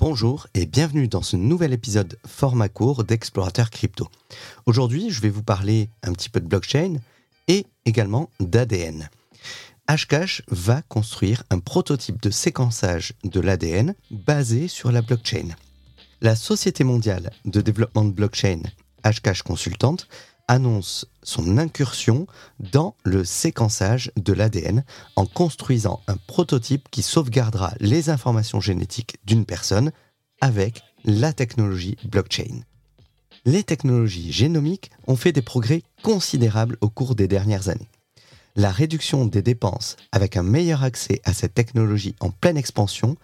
Bonjour et bienvenue dans ce nouvel épisode format court d'Explorateur Crypto. Aujourd'hui, je vais vous parler un petit peu de blockchain et également d'ADN. Hashcash va construire un prototype de séquençage de l'ADN basé sur la blockchain. La Société mondiale de développement de blockchain, Hashcash Consultante, annonce son incursion dans le séquençage de l'ADN en construisant un prototype qui sauvegardera les informations génétiques d'une personne avec la technologie blockchain. Les technologies génomiques ont fait des progrès considérables au cours des dernières années. La réduction des dépenses avec un meilleur accès à cette technologie en pleine expansion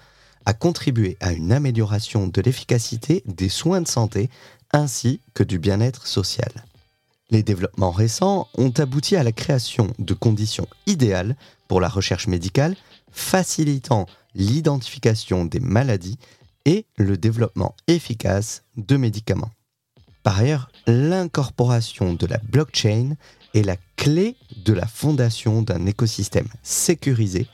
a contribué à une amélioration de l'efficacité des soins de santé ainsi que du bien-être social. Les développements récents ont abouti à la création de conditions idéales pour la recherche médicale, facilitant l'identification des maladies et le développement efficace de médicaments. Par ailleurs, l'incorporation de la blockchain est la clé de la fondation d'un écosystème sécurisé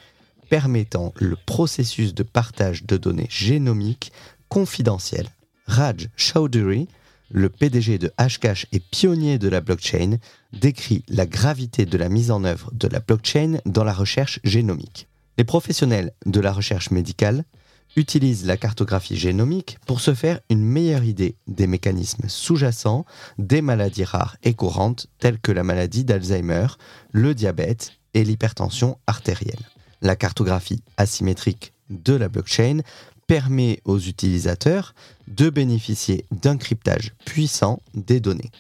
permettant le processus de partage de données génomiques confidentielles. Raj Chowdhury, le PDG de Hashcash et pionnier de la blockchain, décrit la gravité de la mise en œuvre de la blockchain dans la recherche génomique. Les professionnels de la recherche médicale utilisent la cartographie génomique pour se faire une meilleure idée des mécanismes sous-jacents des maladies rares et courantes telles que la maladie d'Alzheimer, le diabète et l'hypertension artérielle. La cartographie asymétrique de la blockchain permet aux utilisateurs de bénéficier d'un cryptage puissant des données.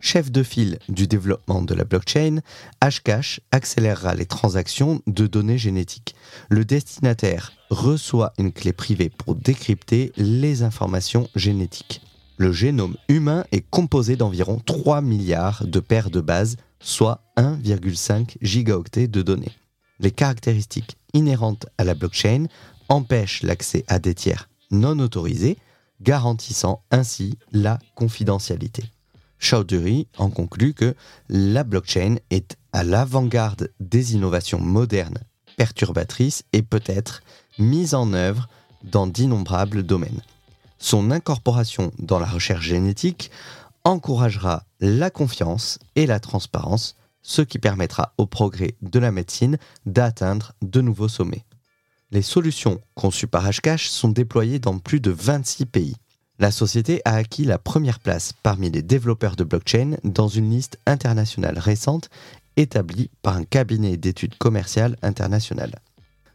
Chef de file du développement de la blockchain, Hashcash accélérera les transactions de données génétiques. Le destinataire reçoit une clé privée pour décrypter les informations génétiques. Le génome humain est composé d'environ 3 milliards de paires de bases, soit 1,5 gigaoctets de données. Les caractéristiques inhérentes à la blockchain empêche l'accès à des tiers non autorisés, garantissant ainsi la confidentialité. Chowdhury en conclut que la blockchain est à l'avant-garde des innovations modernes, perturbatrices et peut-être mise en œuvre dans d'innombrables domaines. Son incorporation dans la recherche génétique encouragera la confiance et la transparence, ce qui permettra au progrès de la médecine d'atteindre de nouveaux sommets. Les solutions conçues par Hashcash sont déployées dans plus de 26 pays. La société a acquis la première place parmi les développeurs de blockchain dans une liste internationale récente établie par un cabinet d'études commerciales internationales.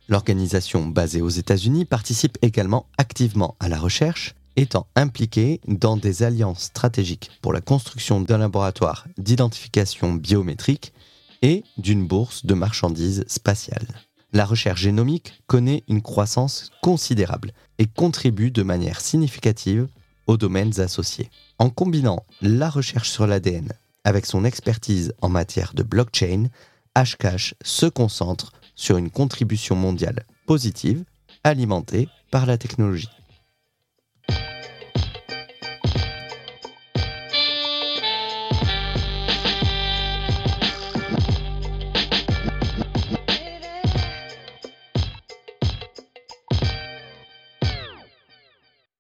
L'organisation basée aux États-Unis participe également activement à la recherche, étant impliquée dans des alliances stratégiques pour la construction d'un laboratoire d'identification biométrique et d'une bourse de marchandises spatiales la recherche génomique connaît une croissance considérable et contribue de manière significative aux domaines associés. En combinant la recherche sur l'ADN avec son expertise en matière de blockchain, Hashcash se concentre sur une contribution mondiale positive alimentée par la technologie.